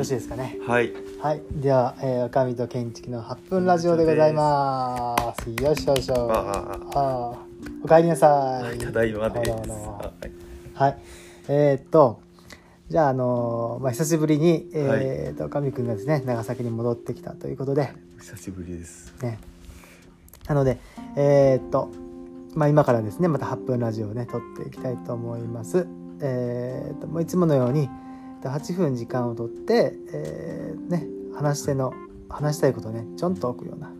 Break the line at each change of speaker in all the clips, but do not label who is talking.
ろしいですかね。
はい。
はい。では、えー、赤身と建築の8分ラジオでございます。よいしょよいしょ。
あ
おかえりなさい。
ただいまですはい
はい。えーっとじゃあ、あのーまあ、久しぶりに、えーっと上くんがですね長崎に戻ってきたということで、
久しぶりです。
ね、なのでえーっと、まあ、今からですねまた8分ラジオをね撮っていきたいと思います。えーっともういつものようにえっと8分時間をとって、えーね、話し手の話したいことをねちょんと置くような、
はい。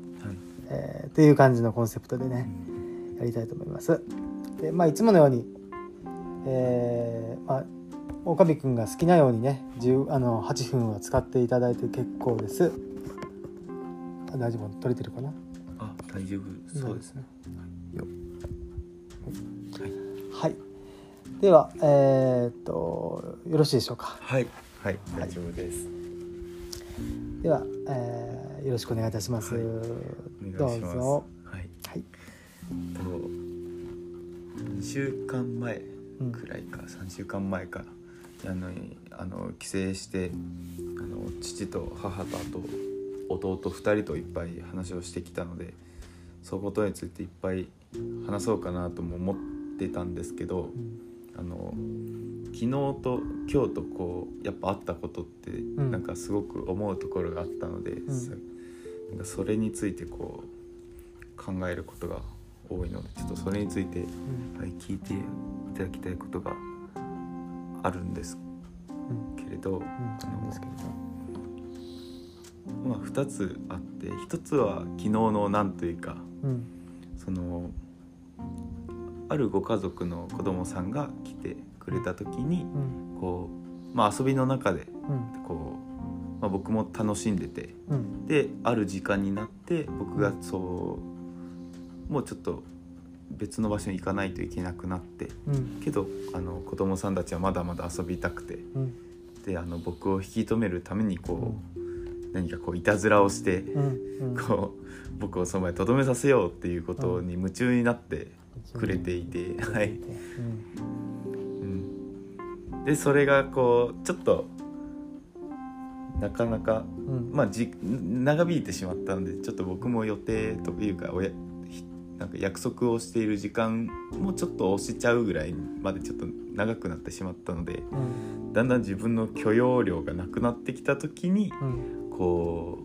えーという感じのコンセプトでねやりたいと思います。でまあいつものように、えーまあ岡部君が好きなようにね10あの8分は使っていただいて結構です。あ大丈夫？取れてるかな？
あ大丈夫。そうですね。よはい
では、えーっと、よろしいでしょうか？
はいはい大丈夫です
では、えーよろしくお願いいたします。
はいお
ど
う
ぞ。
はい
はい。
と2週間前くらいか、3週間前かあのあの帰省してあの父と母とあと弟2人といっぱい話をしてきたのでそのことについていっぱい話そうかなとも思ってたんですけど
うん
あの昨日と今日とこうやっぱあったことって
ん。
なんかすごく思うところがあったので、
ん。
さなんかそれについてこう考えることが多いのでちょっとそれについて、
うん。
はい、聞いていただきたいことがあるんです
うん。
けれど、
うん。なんですけれど。
まあ、2つあって1つは昨日のなんというか
うん。
そのあるご家族の子供さんが来てくれた時に
うん。
こう、まあ、遊びの中で
うん。
こう、まあ、僕も楽しんでて
うん。
である時間になって僕がそうもうちょっと別の場所に行かないといけなくなって
うん。
けどあの子供さんたちはまだまだ遊びたくて
うん。
であの僕を引き止めるためにこう何かこういたずらをして
うん。うん。
こう僕をその場にとどめさせようっていうことに夢中になってくれていて、はい、
うん。
うん、でそれがこうちょっとなかなか
うん。
まあじ長引いてしまったのでちょっと僕も予定というかおやひなんか約束をしている時間もちょっと押しちゃうぐらいまでちょっと長くなってしまったので
うん。
だんだん自分の許容量がなくなってきた時に
うん。
こ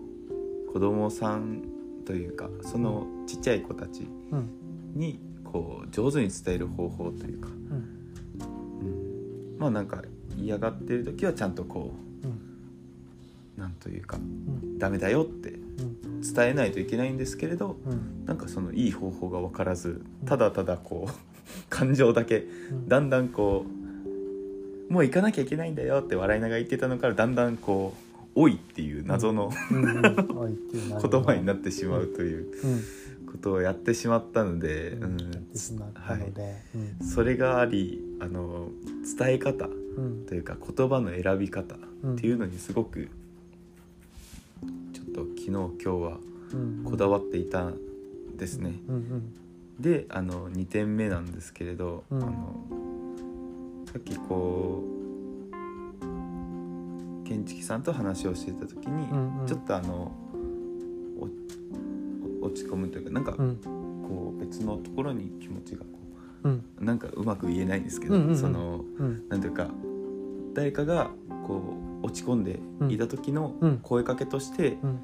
う子供さんというかそのちっちゃい子たち
うん。
にこう上手に伝える方法というか、
うん。
うん、まあなんか嫌がってる時はちゃんとこ
うん。
うなんというか
うん。
ダメだよって
うん。
伝えないといけないんですけれど
うん。
なんかそのいい方法が分からずただただこう感情だけ
うん。
だんだんこうもう行かなきゃいけないんだよって笑いながら言ってたのからだんだんこう「おい」っていう謎の
うん。
言葉になってしまうという。
うん
ことをやってしまったので、
う
うんん
やってしまったので、
それがありあの伝え方というか言葉の選び方っていうのにすごくちょっと昨日今日は
うん
こだわっていたんですね。であの2点目なんですけれど、
うん。
あのさっきこう建築さんと話をしていた時に、ちょっとあの落ち込むというかなんか
うん。
こう別のところに気持ちがこ
うん。
うなんかうまく言えないんですけど、
うんうんうん。
その
うん。
なんていうか誰かがこう落ち込んでいた時の
うん。
声かけとして、
うん。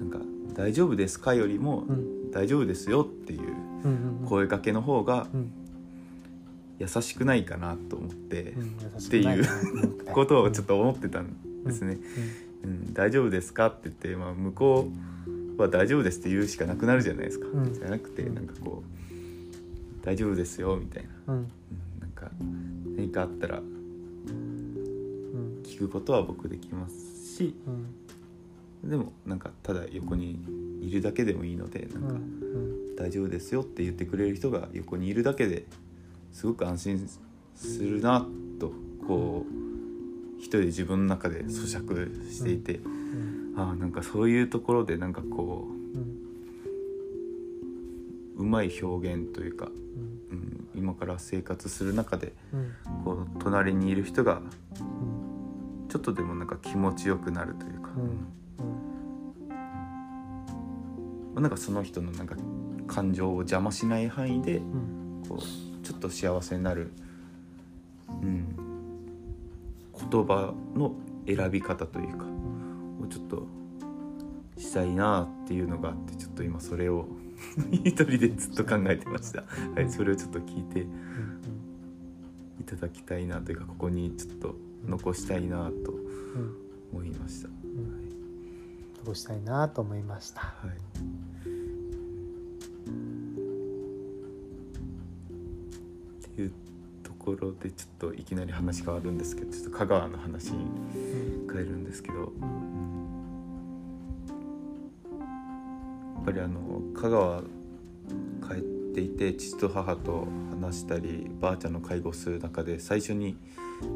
なんか「大丈夫ですか?」よりも
うん「
大丈夫ですよ」っていう
うんうん
声かけの方が
うん。
優しくないかなと思って、って。いうことをちょっと思ってたんですね。うん大丈夫ですか?」って言って、まあ、向こうは「大丈夫です」って言うしかなくなるじゃないですか。
うん。
じゃなくて
うん。
なんかこう「大丈夫ですよ」みたいな、
うん。
うん、なんか何かあったら
うん。
聞くことは僕できますし
うん。
でもなんかただ横にいるだけでもいいのでなんか
うん。うん「
大丈夫ですよ」って言ってくれる人が横にいるだけですごく安心するなとこう一人で自分の中で咀嚼していて、
うん
ああなんかそういうところでなんかこ
うん
ううまい表現というか、
うん
うん、今から生活する中で
うん
こう隣にいる人が
うん
ちょっとでもなんか気持ちよくなるというか、
うん
なんかその人のなんか感情を邪魔しない範囲で
うん。
こうちょっと幸せになる、うん、言葉の選び方というかをちょっとしたいなっていうのがあってちょっと今それを 一人でずっと考えてました、はい、それをちょっと聞いて
うん。
いただきたいなというかここにちょっと残したいなと
うん
思いました、
うん。残したいなと思いました。
はい。っていうところでちょっといきなり話変わるんですけどちょっと香川の話に変えるんですけど、ぱりあの香川帰っていて父と母と話したりばあちゃんの介護する中で最初に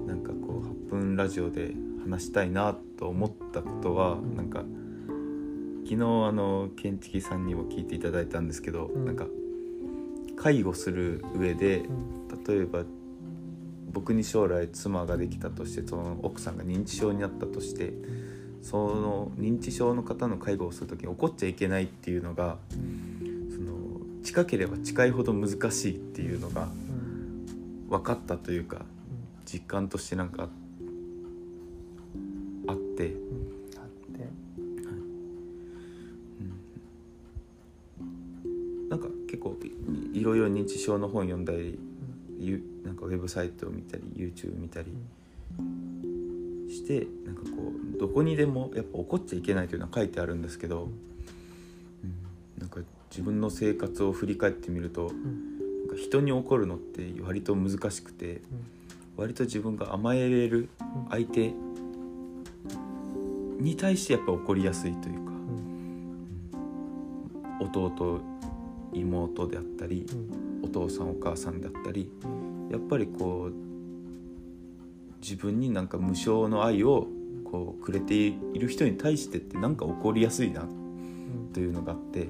なんかこう8分ラジオで話したいなと思ったことは、
ん。
なんか昨日あの建築さんにも聞いていただいたんですけど、
うん。
なんか介護する上で
うん。
例えば僕に将来妻ができたとしてその奥さんが認知症になったとしてその認知症の方の介護をする時に怒っちゃいけないっていうのがその近ければ近いほど難しいっていうのが分かったというか実感としてなんかあって、
うん。あって
なんか結構いろいろ認知症の本読んだりなんかウェブサイトを見たり YouTube 見たりしてなんかこうどこにでもやっぱ怒っちゃいけないというのは書いてあるんですけど、うん、なんか自分の生活を振り返ってみると
うん。
なんか人に怒るのって割と難しくて割と自分が甘えれる
うん。
相手に対してやっぱ怒りやすいというか
うん。
弟妹であったり
うん。
お父さんお母さんだったり
うん。
やっぱりこう自分になんか無償の愛をこうくれている人に対してってなんか怒りやすいな
うん。
というのがあって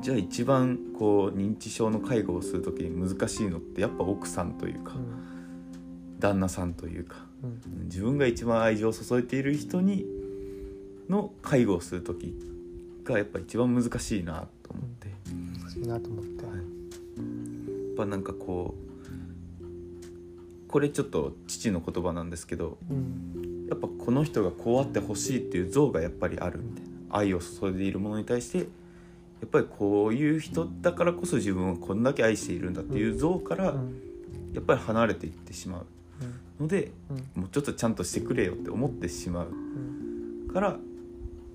じゃあ一番こう認知症の介護をする時に難しいのってやっぱ奥さんというか旦那さんというか
うん。
自分が一番愛情を注いでいる人にの介護をする時がやっぱ一番難しいなと思って。
難しいなと思って。
はい、やっぱなんかこうこれちょっと父の言葉なんですけど
うん
やっぱこの人がこうあってほしいっていう像がやっぱりあるみたいな。愛を注いでいるものに対してやっぱりこういう人だからこそ自分はこんだけ愛しているんだっていう像から
うん。
やっぱり離れていってしまう。ので
うん
もうちょっとちゃんとしてくれよって思ってしまう
うん
から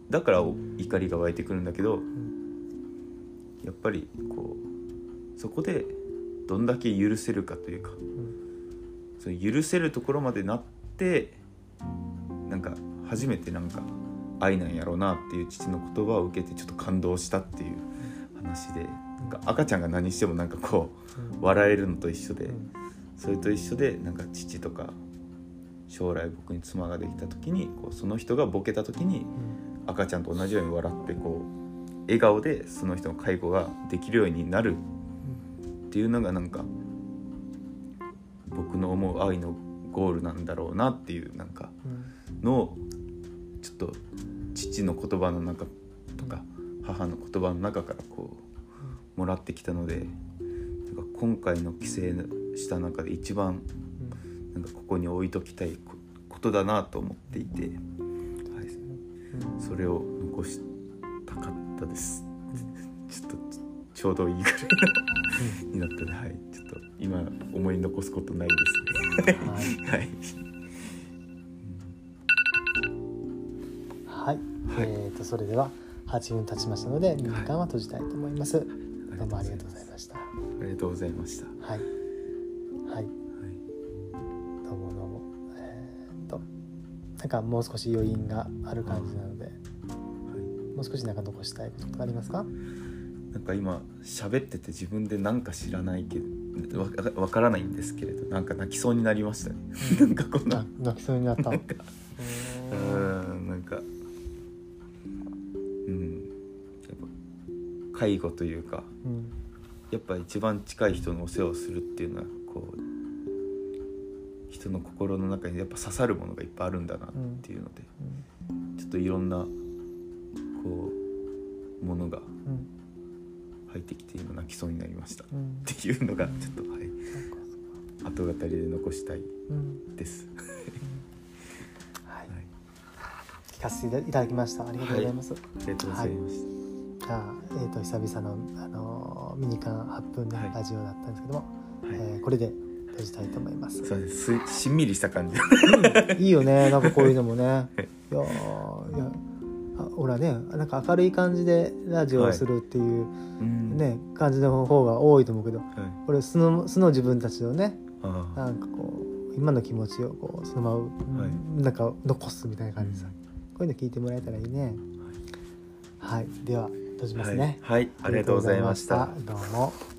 だから怒りが湧いてくるんだけど
うん
やっぱりこうそこでどんだけ許せるかというか
うん。
その許せるところまでなってなんか初めてなんか愛なんやろうなっていう父の言葉を受けてちょっと感動したっていう話でなんか赤ちゃんが何してもなんかこ
う
笑えるのと一緒で
うん。
それと一緒でなんか父とか将来僕に妻ができた時にこうその人がボケた時に
うん。
赤ちゃんと同じように笑ってこう笑顔でその人の介護ができるようになるっていうのがなんか僕の思う愛のゴールなんだろうなっていうなんか
うん
のをちょっと父の言葉の中とか母の言葉の中からこうもらってきたのでなんか今回の帰省した中で一番なんかここに置いときたいこことだなと思っていて、はい、
うん
それを残したかったです。ちょっとちょうどいいぐらいのになったので、はい、ちょっと今思い残すことないですね。
はい
はい。
はい、
はい。
えー、とそれでは8分経ちましたので2時間は閉じたいと思います、どうもありがとうございました。
ありがとうございました。
はい。はい。
はい。
どうもどうも。えー、っとなんかもう少し余韻がある感じなのでもう少しなんか残したいこととかありますか？
なんか今喋ってて自分でなんか知らないけどわわわからないんですけれどなんか泣きそうになりましたね。なんかこんな
あ泣きそうになった。
うー。んなんか介護というか
うん。
やっぱ一番近い人のお世話をするっていうのはこう人の心の中にやっぱ刺さるものがいっぱいあるんだなっていうので、
うん。
ちょっといろんなこうものが
うん。
入ってきて今泣きそうになりました。っ
うん。
ていうのがちょっとはい。後語りで残したい
うん。
で す。
はい。
はい、
聞かせていただきました。ありがとうございます、
ありがとうございまし
じゃあ、えー、と久々の、あのーミニカン8分ね、
はい
ラジオだったんですけども、
た。はい、
えーこれで閉じたいと思います。
そうです。すしんみりした感じ。
いいよね。なんかこういうのもね。い。やーいやあほらねなんか明るい感じでラジオをするっていう
うん。
ね、感じの方が多いと思うけど
はい、
これ素の素の自分たちのねなんかこう今の気持ちをこうそのまま、
はい。
なんか残すみたいな感じでさ、こういうの聞いてもらえたらいいね。はい、では閉じますね、
はい、はい、ありがとうございました。
ありがとうございました。どうも